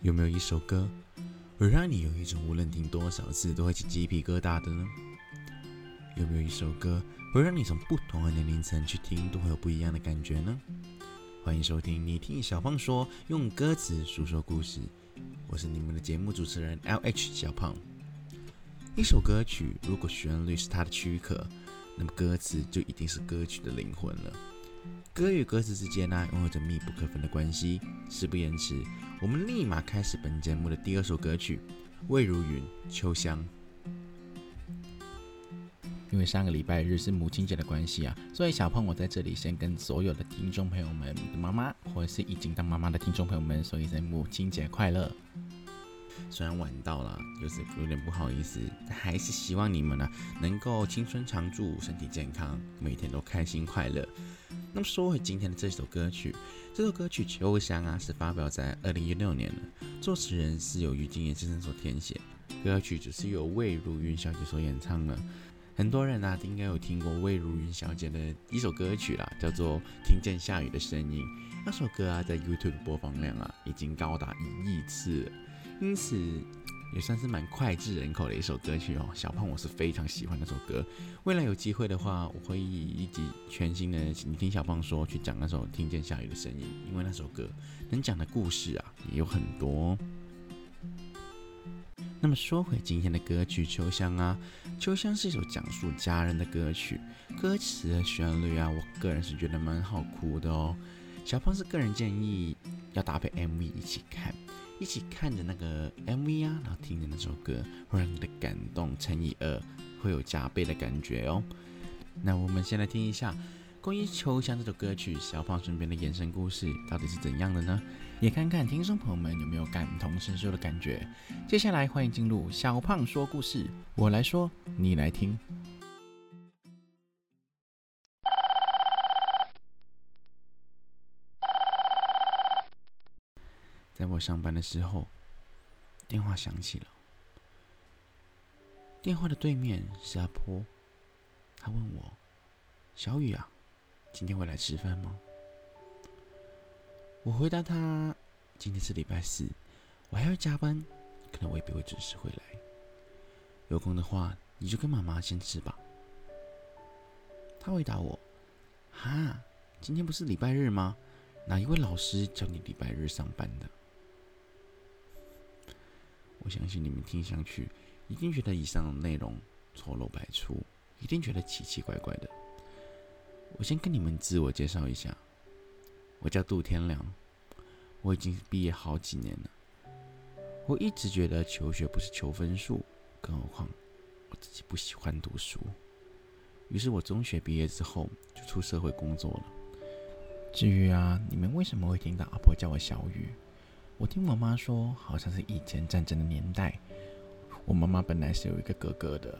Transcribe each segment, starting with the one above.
有没有一首歌会让你有一种无论听多少次都会起鸡皮疙瘩的呢？有没有一首歌会让你从不同的年龄层去听都会有不一样的感觉呢？欢迎收听你听小胖说，用歌词诉说故事。我是你们的节目主持人 L H 小胖。一首歌曲如果旋律是它的躯壳，那么歌词就一定是歌曲的灵魂了。歌与歌词之间呢，拥有着密不可分的关系。事不宜迟，我们立马开始本节目的第二首歌曲《魏如云秋香》。因为上个礼拜日是母亲节的关系啊，所以小胖我在这里先跟所有的听众朋友们的妈妈，或者是已经当妈妈的听众朋友们说一声母亲节快乐。虽然晚到了，就是有点不好意思，但还是希望你们呢能够青春常驻，身体健康，每天都开心快乐。那么说回今天的这首歌曲，这首歌曲《秋香》啊是发表在二零一六年的，作词人是由于金燕先生所填写，歌曲只是由魏如云小姐所演唱的。很多人啊，应该有听过魏如云小姐的一首歌曲啦，叫做《听见下雨的声音》。那首歌啊，在 YouTube 播放量啊，已经高达一亿次，因此也算是蛮脍炙人口的一首歌曲哦。小胖我是非常喜欢那首歌，未来有机会的话，我会以一集全新的《你听小胖说》去讲那首《听见下雨的声音》，因为那首歌能讲的故事啊，也有很多。那么说回今天的歌曲《秋香》啊，《秋香》是一首讲述家人的歌曲，歌词的旋律啊，我个人是觉得蛮好哭的哦。小胖是个人建议要搭配 MV 一起看，一起看着那个 MV 啊，然后听着那首歌，会让你的感动乘以二，会有加倍的感觉哦。那我们先来听一下。关于《秋香》这首歌曲，小胖身边的衍生故事到底是怎样的呢？也看看听众朋友们有没有感同身受的感觉。接下来，欢迎进入小胖说故事，我来说，你来听。我上班的时候，电话响起了。电话的对面是阿婆，他问我：“小雨啊。”今天会来吃饭吗？我回答他：“今天是礼拜四，我还要加班，可能未必会准时回来。有空的话，你就跟妈妈先吃吧。”他回答我：“哈，今天不是礼拜日吗？哪一位老师叫你礼拜日上班的？”我相信你们听上去一定觉得以上内容错漏百出，一定觉得奇奇怪怪的。我先跟你们自我介绍一下，我叫杜天良，我已经毕业好几年了。我一直觉得求学不是求分数，更何况我自己不喜欢读书。于是我中学毕业之后就出社会工作了。至于啊，你们为什么会听到阿婆叫我小雨？我听我妈说，好像是以前战争的年代，我妈妈本来是有一个哥哥的，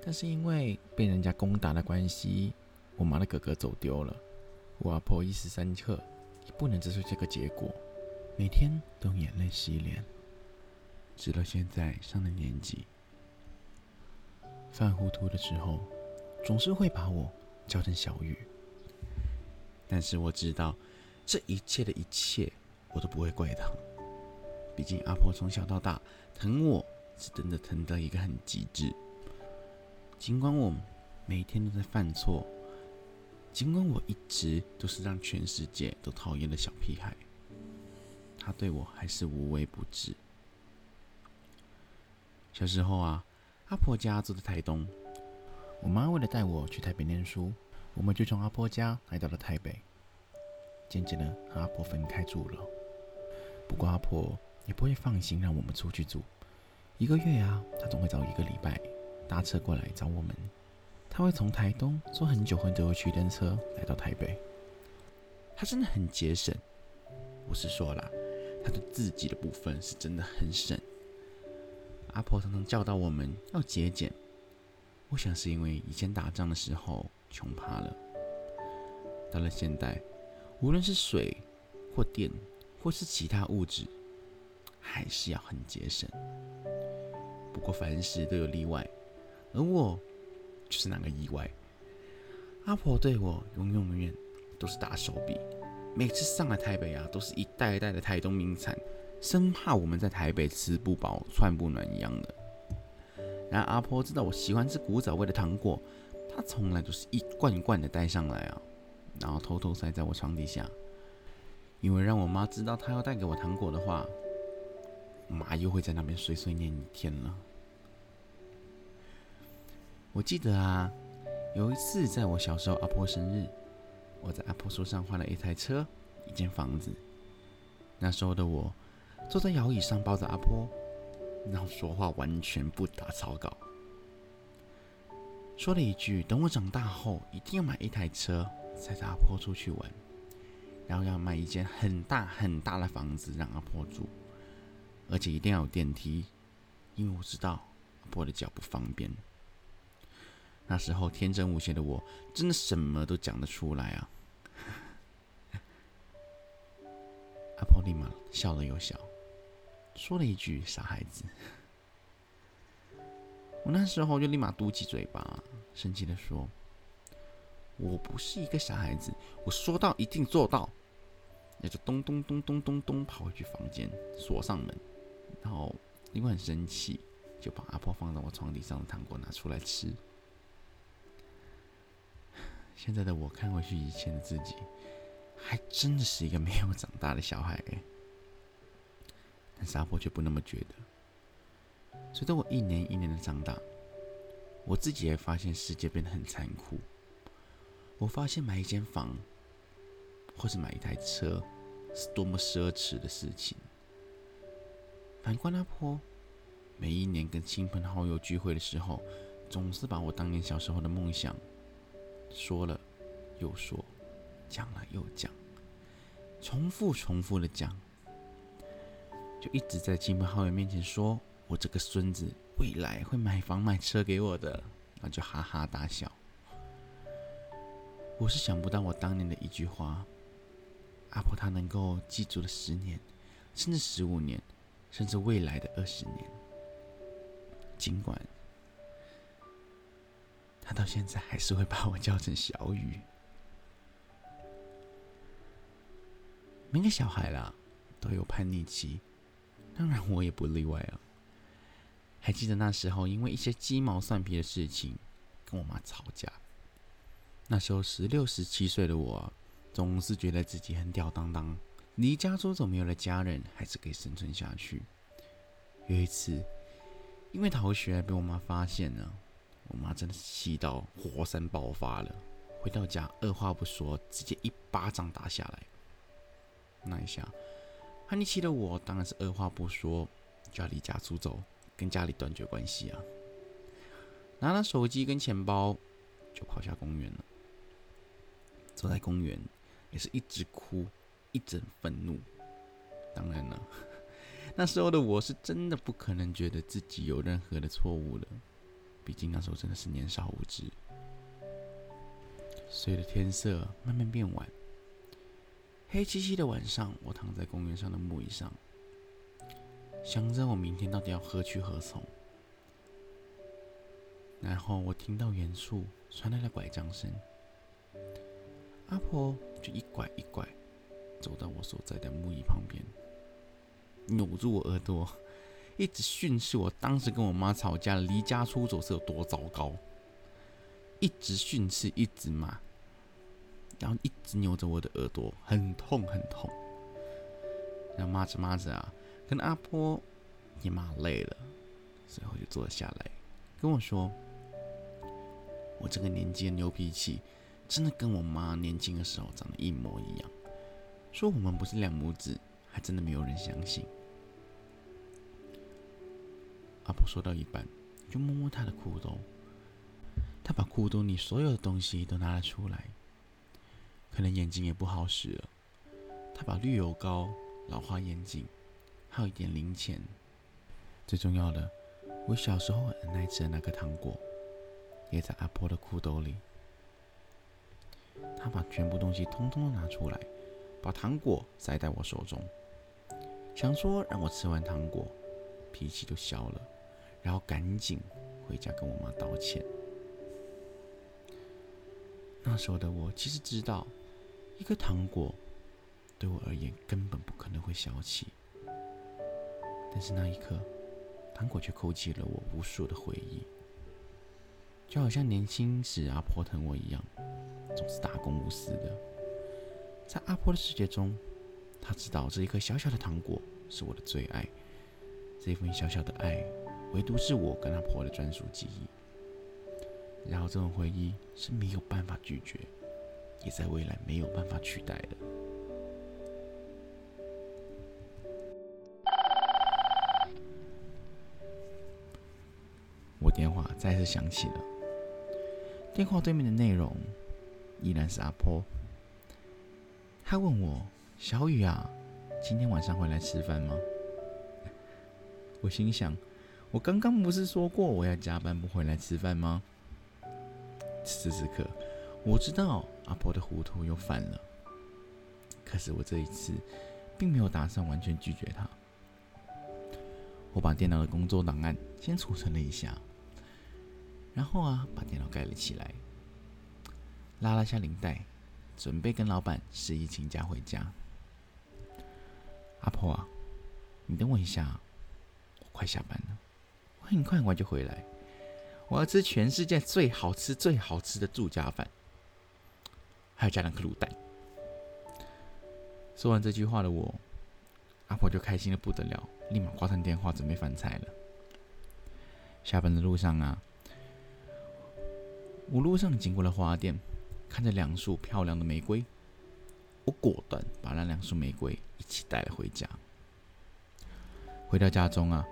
但是因为被人家攻打的关系。我妈的哥哥走丢了，我阿婆一时三刻也不能接受这个结果，每天都眼泪洗脸，直到现在上了年纪，犯糊涂的时候，总是会把我叫成小雨。但是我知道，这一切的一切，我都不会怪他，毕竟阿婆从小到大疼我是真的疼到一个很极致，尽管我每天都在犯错。尽管我一直都是让全世界都讨厌的小屁孩，他对我还是无微不至。小时候啊，阿婆家住在台东，我妈为了带我去台北念书，我们就从阿婆家来到了台北，渐渐的和阿婆分开住了。不过阿婆也不会放心让我们出去住，一个月啊，他总会找一个礼拜搭车过来找我们。他会从台东坐很久很久的区间车来到台北。他真的很节省，我是说啦，他的自己的部分是真的很省。阿婆常常教导我们要节俭，我想是因为以前打仗的时候穷怕了。到了现代，无论是水或电或是其他物质，还是要很节省。不过凡事都有例外，而我。就是那个意外，阿婆对我永永远远都是大手笔。每次上来台北啊，都是一袋一袋的台东名产，生怕我们在台北吃不饱穿不暖一样的。然而阿婆知道我喜欢吃古早味的糖果，她从来都是一罐一罐的带上来啊，然后偷偷塞在我床底下，因为让我妈知道她要带给我糖果的话，妈又会在那边碎碎念一天了。我记得啊，有一次在我小时候阿婆生日，我在阿婆手上换了一台车、一间房子。那时候的我坐在摇椅上抱着阿婆，然后说话完全不打草稿，说了一句：“等我长大后一定要买一台车，载着阿婆出去玩，然后要买一间很大很大的房子让阿婆住，而且一定要有电梯，因为我知道阿婆的脚不方便。”那时候天真无邪的我，真的什么都讲得出来啊！阿婆立马笑了又笑，说了一句：“傻孩子。”我那时候就立马嘟起嘴巴，生气的说：“我不是一个傻孩子，我说到一定做到。”那就咚咚咚咚咚咚跑回去房间，锁上门，然后因为很生气，就把阿婆放在我床底上的糖果拿出来吃。现在的我看回去以前的自己，还真的是一个没有长大的小孩哎。但沙婆却不那么觉得。随着我一年一年的长大，我自己也发现世界变得很残酷。我发现买一间房，或是买一台车，是多么奢侈的事情。反观阿婆，每一年跟亲朋好友聚会的时候，总是把我当年小时候的梦想。说了又说，讲了又讲，重复重复的讲，就一直在亲朋好友面前说：“我这个孙子未来会买房买车给我的。”那就哈哈大笑。我是想不到我当年的一句话，阿婆她能够记住了十年，甚至十五年，甚至未来的二十年。尽管。他到现在还是会把我叫成小雨。每个小孩啦都有叛逆期，当然我也不例外啊。还记得那时候因为一些鸡毛蒜皮的事情跟我妈吵架。那时候十六、十七岁的我，总是觉得自己很吊当当，离家出走没有了家人，还是可以生存下去。有一次，因为逃学被我妈发现了。我妈真的气到火山爆发了，回到家二话不说，直接一巴掌打下来。那一下，叛逆期的我当然是二话不说就要离家出走，跟家里断绝关系啊！拿了手机跟钱包就跑下公园了。走在公园也是一直哭，一阵愤怒。当然了，那时候的我是真的不可能觉得自己有任何的错误了。毕竟那时候真的是年少无知。随着天色慢慢变晚，黑漆漆的晚上，我躺在公园上的木椅上，想着我明天到底要何去何从。然后我听到远处传来了拐杖声，阿婆就一拐一拐走到我所在的木椅旁边，扭住我耳朵。一直训斥我当时跟我妈吵架离家出走是有多糟糕，一直训斥，一直骂，然后一直扭着我的耳朵，很痛很痛。然后骂着骂着啊，跟阿婆也骂累了，最后就坐了下来，跟我说：“我这个年纪的牛脾气，真的跟我妈年轻的时候长得一模一样。说我们不是两母子，还真的没有人相信。”阿婆说到一半，就摸摸她的裤兜。她把裤兜里所有的东西都拿了出来，可能眼睛也不好使了。她把绿油膏、老花眼镜，还有一点零钱，最重要的，我小时候很爱吃的那个糖果，也在阿婆的裤兜里。她把全部东西通通都拿出来，把糖果塞在我手中，想说让我吃完糖果，脾气就消了。然后赶紧回家跟我妈道歉。那时候的我其实知道，一个糖果对我而言根本不可能会消气，但是那一刻，糖果却勾起了我无数的回忆，就好像年轻时阿婆疼我一样，总是大公无私的。在阿婆的世界中，她知道这一颗小小的糖果是我的最爱，这份小小的爱，唯独是我跟阿婆的专属记忆。然后这种回忆是没有办法拒绝，也在未来没有办法取代的。我电话再次响起了，电话对面的内容依然是阿婆。他问我：“小雨啊，今天晚上会来吃饭吗？”我心想：“我刚刚不是说过我要加班不回来吃饭吗？”此时此刻，我知道阿婆的糊涂又犯了。可是我这一次并没有打算完全拒绝他。我把电脑的工作档案先储存了一下。然后啊，把电脑盖了起来，拉了下领带，准备跟老板示意请假回家。阿婆啊，你等我一下，我快下班了，我很快很快就回来。我要吃全世界最好吃、最好吃的住家饭，还要加两颗卤蛋。说完这句话的我，阿婆就开心的不得了，立马挂上电话准备饭菜了。下班的路上啊。我路上经过了花店，看着两束漂亮的玫瑰，我果断把那两束玫瑰一起带了回家。回到家中啊，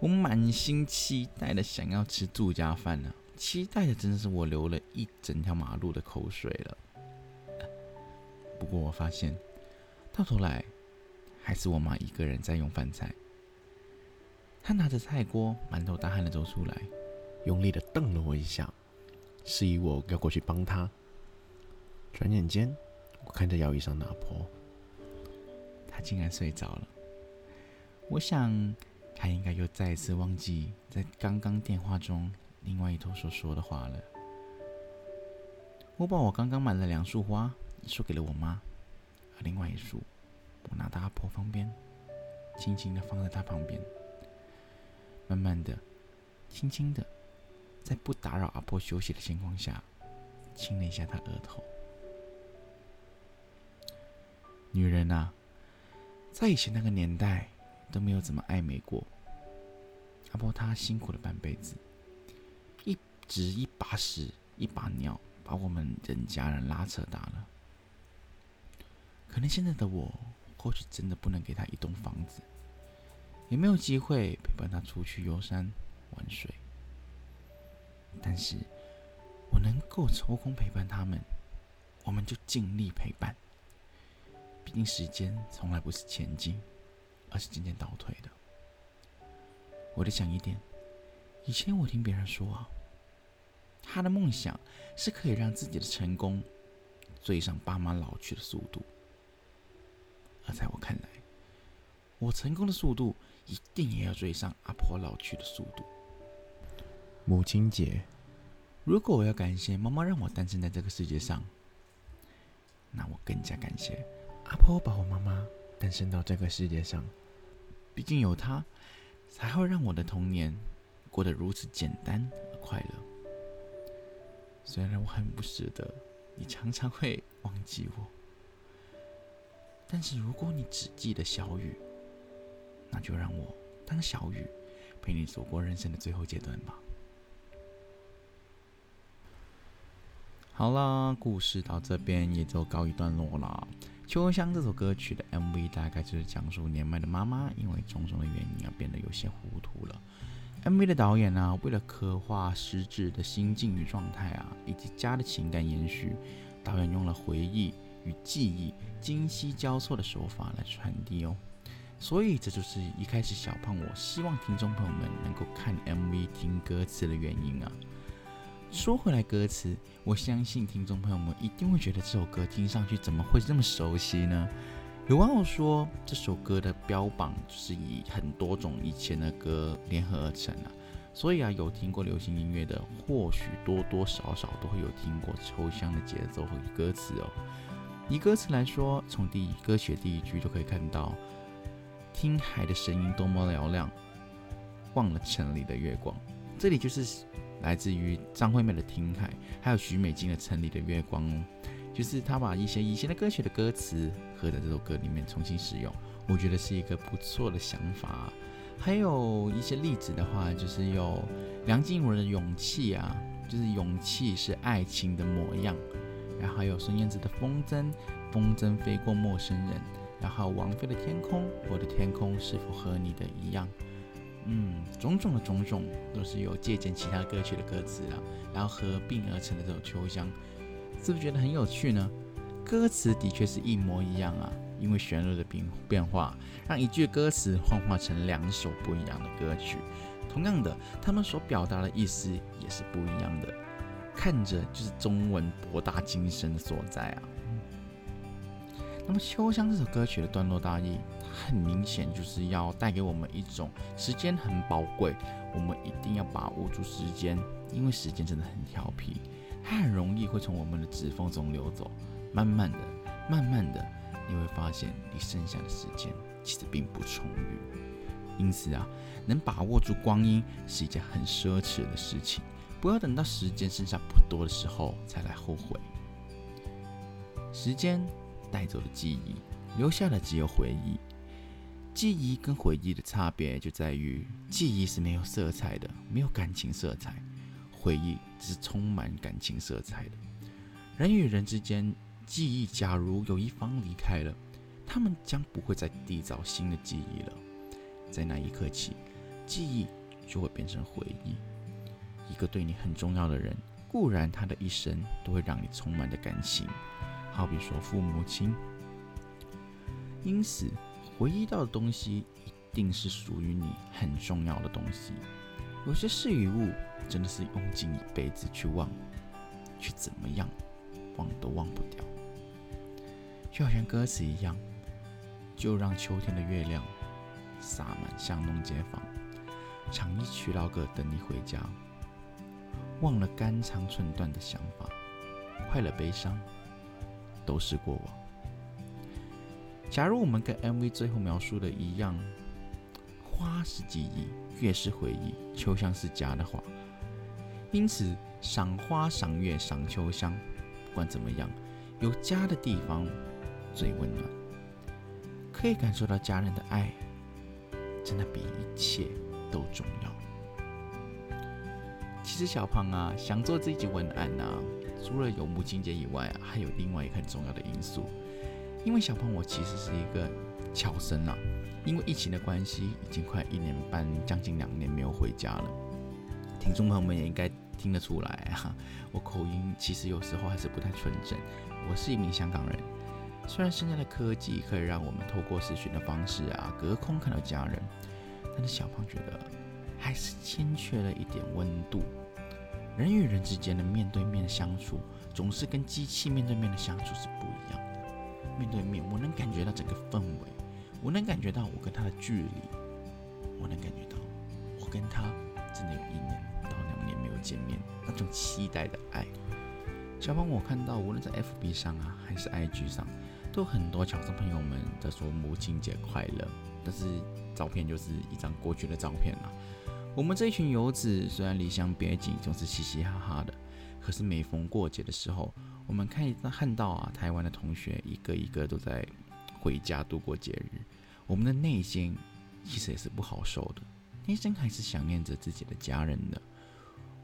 我满心期待的想要吃住家饭呢，期待的真的是我流了一整条马路的口水了。不过我发现，到头来还是我妈一个人在用饭菜。她拿着菜锅，满头大汗的走出来，用力的瞪了我一下。示意我要过去帮她。转眼间，我看着摇椅上的阿婆，她竟然睡着了。我想，她应该又再一次忘记在刚刚电话中另外一头所说的话了。我把我刚刚买了两束花，一束给了我妈，而另外一束，我拿到阿婆旁边，轻轻的放在她旁边，慢慢的，轻轻的。在不打扰阿婆休息的情况下，亲了一下她额头。女人啊，在以前那个年代都没有怎么爱美过。阿婆她辛苦了半辈子，一直一把屎一把尿，把我们人家人拉扯大了。可能现在的我，或许真的不能给她一栋房子，也没有机会陪伴她出去游山玩水。但是，我能够抽空陪伴他们，我们就尽力陪伴。毕竟时间从来不是前进，而是渐渐倒退的。我得想一点，以前我听别人说啊，他的梦想是可以让自己的成功追上爸妈老去的速度，而在我看来，我成功的速度一定也要追上阿婆老去的速度。母亲节，如果我要感谢妈妈让我诞生在这个世界上，那我更加感谢阿婆把我妈妈诞生到这个世界上。毕竟有她，才会让我的童年过得如此简单而快乐。虽然我很不舍得，你常常会忘记我，但是如果你只记得小雨，那就让我当小雨，陪你走过人生的最后阶段吧。好啦，故事到这边也就告一段落了。《秋香》这首歌曲的 MV 大概就是讲述年迈的妈妈因为种种的原因而变得有些糊涂了。MV 的导演呢，为了刻画失智的心境与状态啊，以及家的情感延续，导演用了回忆与记忆今昔交错的手法来传递哦。所以这就是一开始小胖我希望听众朋友们能够看 MV 听歌词的原因啊。说回来，歌词，我相信听众朋友们一定会觉得这首歌听上去怎么会这么熟悉呢？有网友说，这首歌的标榜就是以很多种以前的歌联合而成啊，所以啊，有听过流行音乐的，或许多多少少都会有听过抽象的节奏和歌词哦。以歌词来说，从第一歌曲的第一句就可以看到，听海的声音多么嘹亮，忘了城里的月光。这里就是来自于张惠妹的《听海》，还有许美静的《城里的月光》哦。就是他把一些以前的歌曲的歌词合在这首歌里面重新使用，我觉得是一个不错的想法。还有一些例子的话，就是有梁静茹的《勇气》啊，就是勇气是爱情的模样。然后还有孙燕姿的《风筝》，风筝飞过陌生人。然后王菲的《天空》，我的天空是否和你的一样？嗯，种种的种种都是有借鉴其他歌曲的歌词啊，然后合并而成的这种秋香。是不是觉得很有趣呢？歌词的确是一模一样啊，因为旋律的变变化，让一句歌词幻化成两首不一样的歌曲。同样的，他们所表达的意思也是不一样的。看着就是中文博大精深的所在啊。那么《秋香》这首歌曲的段落大意，很明显就是要带给我们一种时间很宝贵，我们一定要把握住时间，因为时间真的很调皮。它很容易会从我们的指缝中流走，慢慢的、慢慢的，你会发现你剩下的时间其实并不充裕。因此啊，能把握住光阴是一件很奢侈的事情。不要等到时间剩下不多的时候才来后悔。时间带走了记忆，留下的只有回忆。记忆跟回忆的差别就在于，记忆是没有色彩的，没有感情色彩。回忆只是充满感情色彩的。人与人之间，记忆假如有一方离开了，他们将不会再缔造新的记忆了。在那一刻起，记忆就会变成回忆。一个对你很重要的人，固然他的一生都会让你充满着感情，好比说父母亲。因此，回忆到的东西一定是属于你很重要的东西。有些事与物。真的是用尽一辈子去忘，去怎么样，忘都忘不掉。就好像歌词一样，就让秋天的月亮洒满巷弄街坊，唱一曲老歌等你回家。忘了肝肠寸断的想法，快乐悲伤都是过往。假如我们跟 MV 最后描述的一样，花是记忆，月是回忆，秋香是家的话。因此，赏花、赏月、赏秋香，不管怎么样，有家的地方最温暖，可以感受到家人的爱，真的比一切都重要。其实，小胖啊，想做这一集文案啊，除了有母亲节以外，还有另外一个很重要的因素。因为小胖我其实是一个侨生啊，因为疫情的关系，已经快一年半，将近两年没有回家了。听众朋友们也应该听得出来哈，我口音其实有时候还是不太纯正。我是一名香港人，虽然现在的科技可以让我们透过视讯的方式啊，隔空看到家人，但是小胖觉得还是欠缺了一点温度。人与人之间的面对面的相处，总是跟机器面对面的相处是不一样。面对面，我能感觉到整个氛围，我能感觉到我跟他的距离，我能感觉到我跟他真的有一年到两年没有。见面那种期待的爱，小胖，我看到无论在 FB 上啊，还是 IG 上，都很多侨生朋友们在说母亲节快乐。但是照片就是一张过去的照片了。我们这一群游子虽然离乡别井，总是嘻嘻哈哈的，可是每逢过节的时候，我们看看到啊，台湾的同学一个一个都在回家度过节日，我们的内心其实也是不好受的，内心还是想念着自己的家人的。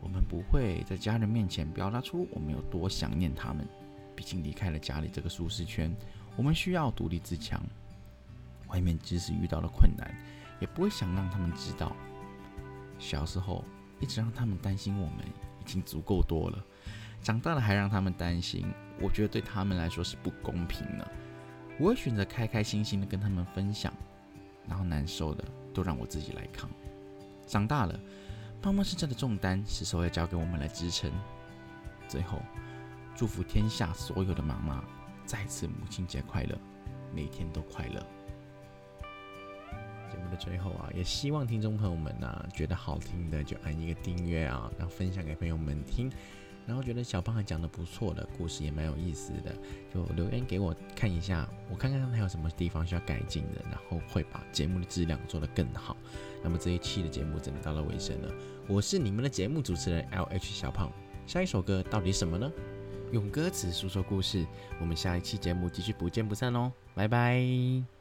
我们不会在家人面前表达出我们有多想念他们，毕竟离开了家里这个舒适圈，我们需要独立自强。外面即使遇到了困难，也不会想让他们知道。小时候一直让他们担心我们已经足够多了，长大了还让他们担心，我觉得对他们来说是不公平的。我会选择开开心心的跟他们分享，然后难受的都让我自己来扛。长大了。妈妈身上的重担是时候要交给我们来支撑。最后，祝福天下所有的妈妈，再次母亲节快乐，每天都快乐。节目的最后啊，也希望听众朋友们呢，觉得好听的就按一个订阅啊，然后分享给朋友们听。然后觉得小胖还讲的不错的故事也蛮有意思的，就留言给我看一下，我看看还有什么地方需要改进的，然后会把节目的质量做得更好。那么这一期的节目真的到了尾声了，我是你们的节目主持人 L H 小胖，下一首歌到底什么呢？用歌词诉说故事，我们下一期节目继续不见不散哦，拜拜。